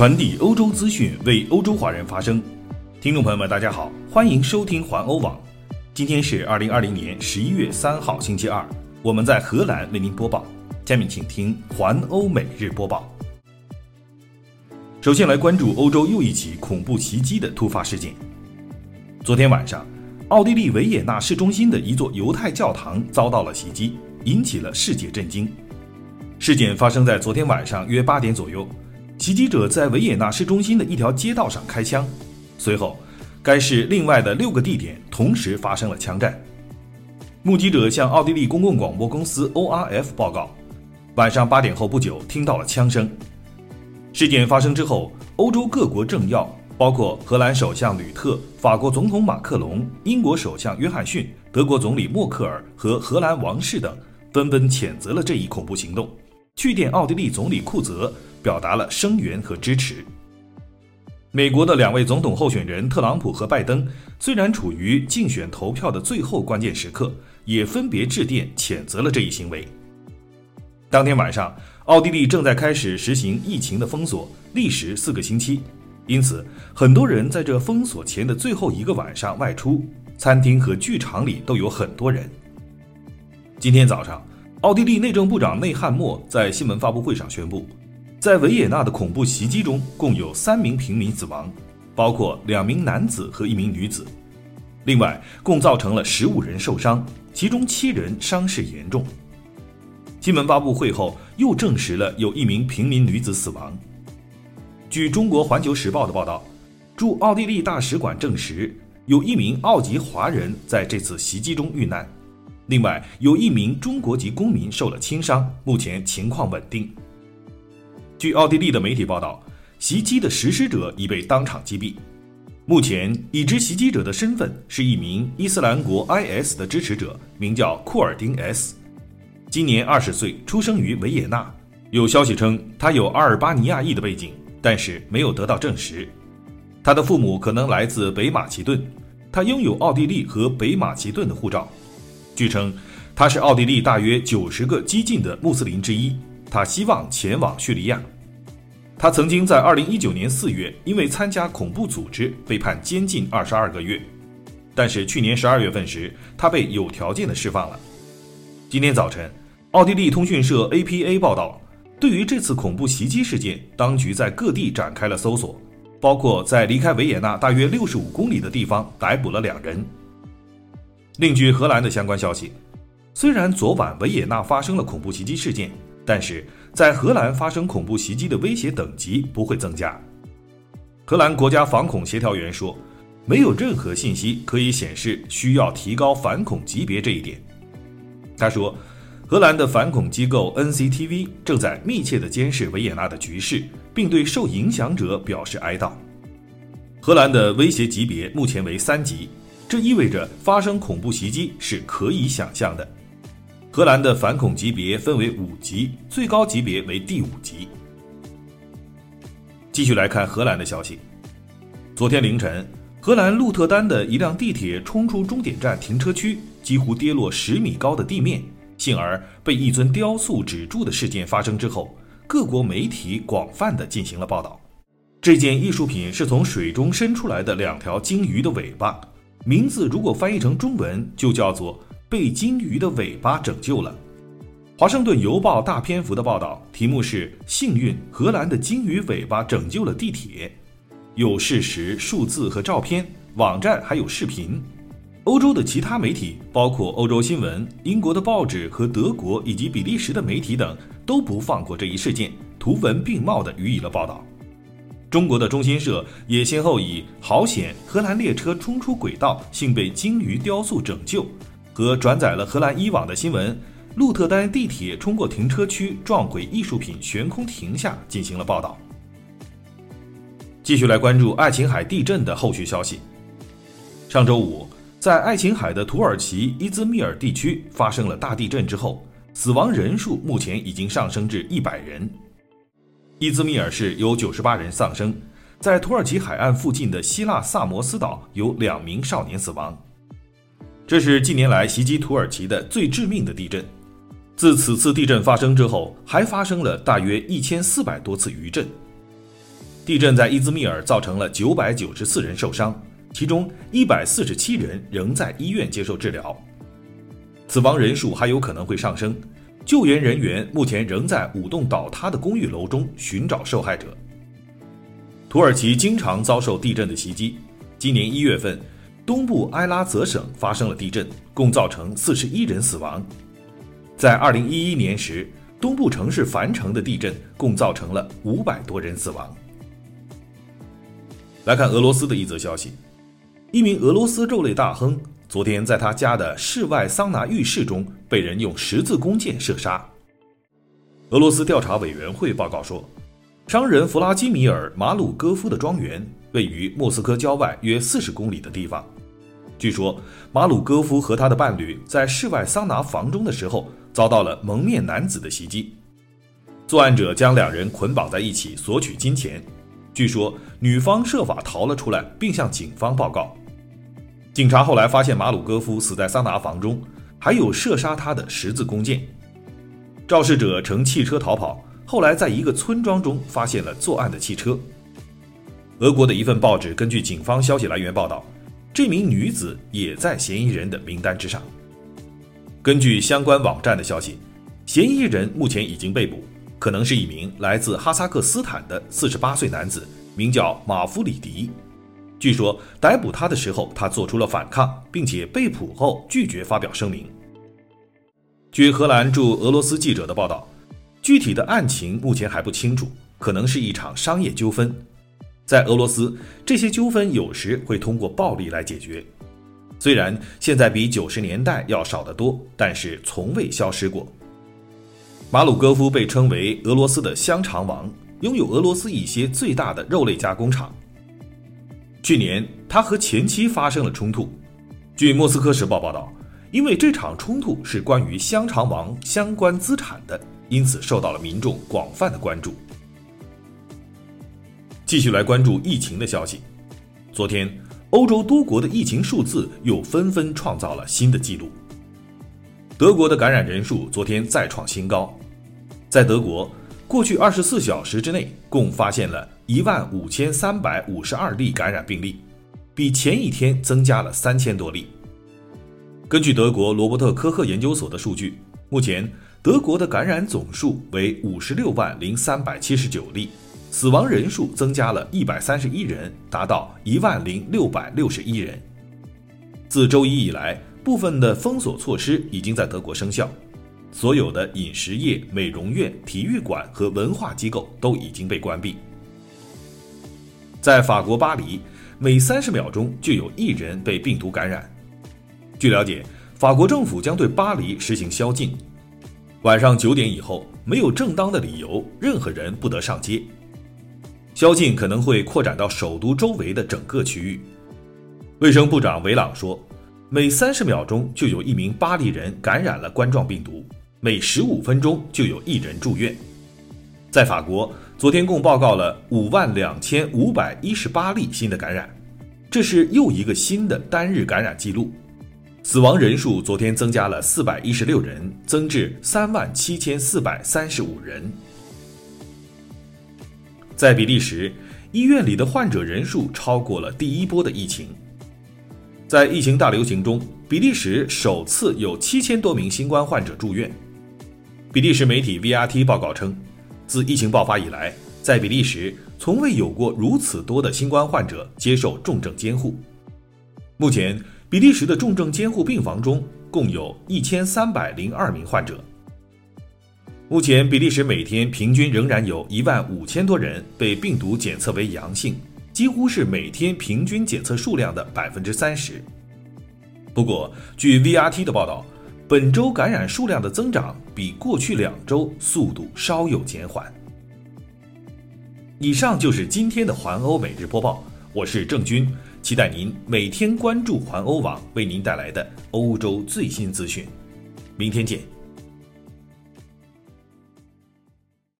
传递欧洲资讯，为欧洲华人发声。听众朋友们，大家好，欢迎收听环欧网。今天是二零二零年十一月三号，星期二。我们在荷兰为您播报。下面请听环欧每日播报。首先来关注欧洲又一起恐怖袭击的突发事件。昨天晚上，奥地利维也纳市中心的一座犹太教堂遭到了袭击，引起了世界震惊。事件发生在昨天晚上约八点左右。袭击者在维也纳市中心的一条街道上开枪，随后，该市另外的六个地点同时发生了枪战。目击者向奥地利公共广播公司 ORF 报告，晚上八点后不久听到了枪声。事件发生之后，欧洲各国政要，包括荷兰首相吕特、法国总统马克龙、英国首相约翰逊、德国总理默克尔和荷兰王室等，纷纷谴责了这一恐怖行动，去电奥地利总理库泽。表达了声援和支持。美国的两位总统候选人特朗普和拜登虽然处于竞选投票的最后关键时刻，也分别致电谴责了这一行为。当天晚上，奥地利正在开始实行疫情的封锁，历时四个星期，因此很多人在这封锁前的最后一个晚上外出，餐厅和剧场里都有很多人。今天早上，奥地利内政部长内汉默在新闻发布会上宣布。在维也纳的恐怖袭击中，共有三名平民死亡，包括两名男子和一名女子。另外，共造成了十五人受伤，其中七人伤势严重。新闻发布会后又证实了有一名平民女子死亡。据中国环球时报的报道，驻奥地利大使馆证实，有一名澳籍华人在这次袭击中遇难。另外，有一名中国籍公民受了轻伤，目前情况稳定。据奥地利的媒体报道，袭击的实施者已被当场击毙。目前，已知袭击者的身份是一名伊斯兰国 IS 的支持者，名叫库尔丁 S，今年二十岁，出生于维也纳。有消息称他有阿尔巴尼亚裔的背景，但是没有得到证实。他的父母可能来自北马其顿，他拥有奥地利和北马其顿的护照。据称，他是奥地利大约九十个激进的穆斯林之一。他希望前往叙利亚。他曾经在2019年4月因为参加恐怖组织被判监禁22个月，但是去年12月份时，他被有条件的释放了。今天早晨，奥地利通讯社 APA 报道，对于这次恐怖袭击事件，当局在各地展开了搜索，包括在离开维也纳大约65公里的地方逮捕了两人。另据荷兰的相关消息，虽然昨晚维也纳发生了恐怖袭击事件。但是在荷兰发生恐怖袭击的威胁等级不会增加。荷兰国家反恐协调员说，没有任何信息可以显示需要提高反恐级别这一点。他说，荷兰的反恐机构 NCTV 正在密切地监视维也纳的局势，并对受影响者表示哀悼。荷兰的威胁级别目前为三级，这意味着发生恐怖袭击是可以想象的。荷兰的反恐级别分为五级，最高级别为第五级。继续来看荷兰的消息。昨天凌晨，荷兰鹿特丹的一辆地铁冲出终点站停车区，几乎跌落十米高的地面，幸而被一尊雕塑止住的事件发生之后，各国媒体广泛的进行了报道。这件艺术品是从水中伸出来的两条鲸鱼的尾巴，名字如果翻译成中文就叫做。被鲸鱼的尾巴拯救了。华盛顿邮报大篇幅的报道，题目是“幸运，荷兰的鲸鱼尾巴拯救了地铁”，有事实、数字和照片，网站还有视频。欧洲的其他媒体，包括欧洲新闻、英国的报纸和德国以及比利时的媒体等，都不放过这一事件，图文并茂地予以了报道。中国的中新社也先后以“好险，荷兰列车冲出轨道，幸被鲸鱼雕塑拯救”。和转载了荷兰伊网的新闻，鹿特丹地铁冲过停车区撞毁艺术品悬空停下，进行了报道。继续来关注爱琴海地震的后续消息。上周五，在爱琴海的土耳其伊兹密尔地区发生了大地震之后，死亡人数目前已经上升至一百人。伊兹密尔市有九十八人丧生，在土耳其海岸附近的希腊萨摩斯岛有两名少年死亡。这是近年来袭击土耳其的最致命的地震。自此次地震发生之后，还发生了大约一千四百多次余震。地震在伊兹密尔造成了九百九十四人受伤，其中一百四十七人仍在医院接受治疗，死亡人数还有可能会上升。救援人员目前仍在五栋倒塌的公寓楼中寻找受害者。土耳其经常遭受地震的袭击，今年一月份，东部埃拉泽省发生了地震，共造成四十一人死亡。在二零一一年时，东部城市凡城的地震共造成了五百多人死亡。来看俄罗斯的一则消息：一名俄罗斯肉类大亨昨天在他家的室外桑拿浴室中被人用十字弓箭射杀。俄罗斯调查委员会报告说，商人弗拉基米尔·马鲁戈夫的庄园位于莫斯科郊外约四十公里的地方。据说，马鲁戈夫和他的伴侣在室外桑拿房中的时候遭到了蒙面男子的袭击，作案者将两人捆绑在一起索取金钱。据说女方设法逃了出来，并向警方报告。警察后来发现马鲁戈夫死在桑拿房中，还有射杀他的十字弓箭。肇事者乘汽车逃跑，后来在一个村庄中发现了作案的汽车。俄国的一份报纸根据警方消息来源报道，这名女子也在嫌疑人的名单之上。根据相关网站的消息，嫌疑人目前已经被捕。可能是一名来自哈萨克斯坦的四十八岁男子，名叫马夫里迪。据说逮捕他的时候，他做出了反抗，并且被捕后拒绝发表声明。据荷兰驻俄罗斯记者的报道，具体的案情目前还不清楚，可能是一场商业纠纷。在俄罗斯，这些纠纷有时会通过暴力来解决，虽然现在比九十年代要少得多，但是从未消失过。马鲁戈夫被称为俄罗斯的香肠王，拥有俄罗斯一些最大的肉类加工厂。去年，他和前妻发生了冲突。据《莫斯科时报》报道，因为这场冲突是关于香肠王相关资产的，因此受到了民众广泛的关注。继续来关注疫情的消息。昨天，欧洲多国的疫情数字又纷纷创造了新的纪录。德国的感染人数昨天再创新高。在德国，过去二十四小时之内，共发现了一万五千三百五十二例感染病例，比前一天增加了三千多例。根据德国罗伯特科赫研究所的数据，目前德国的感染总数为五十六万零三百七十九例，死亡人数增加了一百三十一人，达到一万零六百六十一人。自周一以来，部分的封锁措施已经在德国生效。所有的饮食业、美容院、体育馆和文化机构都已经被关闭。在法国巴黎，每三十秒钟就有一人被病毒感染。据了解，法国政府将对巴黎实行宵禁，晚上九点以后没有正当的理由，任何人不得上街。宵禁可能会扩展到首都周围的整个区域。卫生部长维朗说，每三十秒钟就有一名巴黎人感染了冠状病毒。每十五分钟就有一人住院。在法国，昨天共报告了五万两千五百一十八例新的感染，这是又一个新的单日感染记录。死亡人数昨天增加了四百一十六人，增至三万七千四百三十五人。在比利时，医院里的患者人数超过了第一波的疫情。在疫情大流行中，比利时首次有七千多名新冠患者住院。比利时媒体 VRT 报告称，自疫情爆发以来，在比利时从未有过如此多的新冠患者接受重症监护。目前，比利时的重症监护病房中共有一千三百零二名患者。目前，比利时每天平均仍然有一万五千多人被病毒检测为阳性，几乎是每天平均检测数量的百分之三十。不过，据 VRT 的报道。本周感染数量的增长比过去两周速度稍有减缓。以上就是今天的环欧每日播报，我是郑军，期待您每天关注环欧网为您带来的欧洲最新资讯。明天见。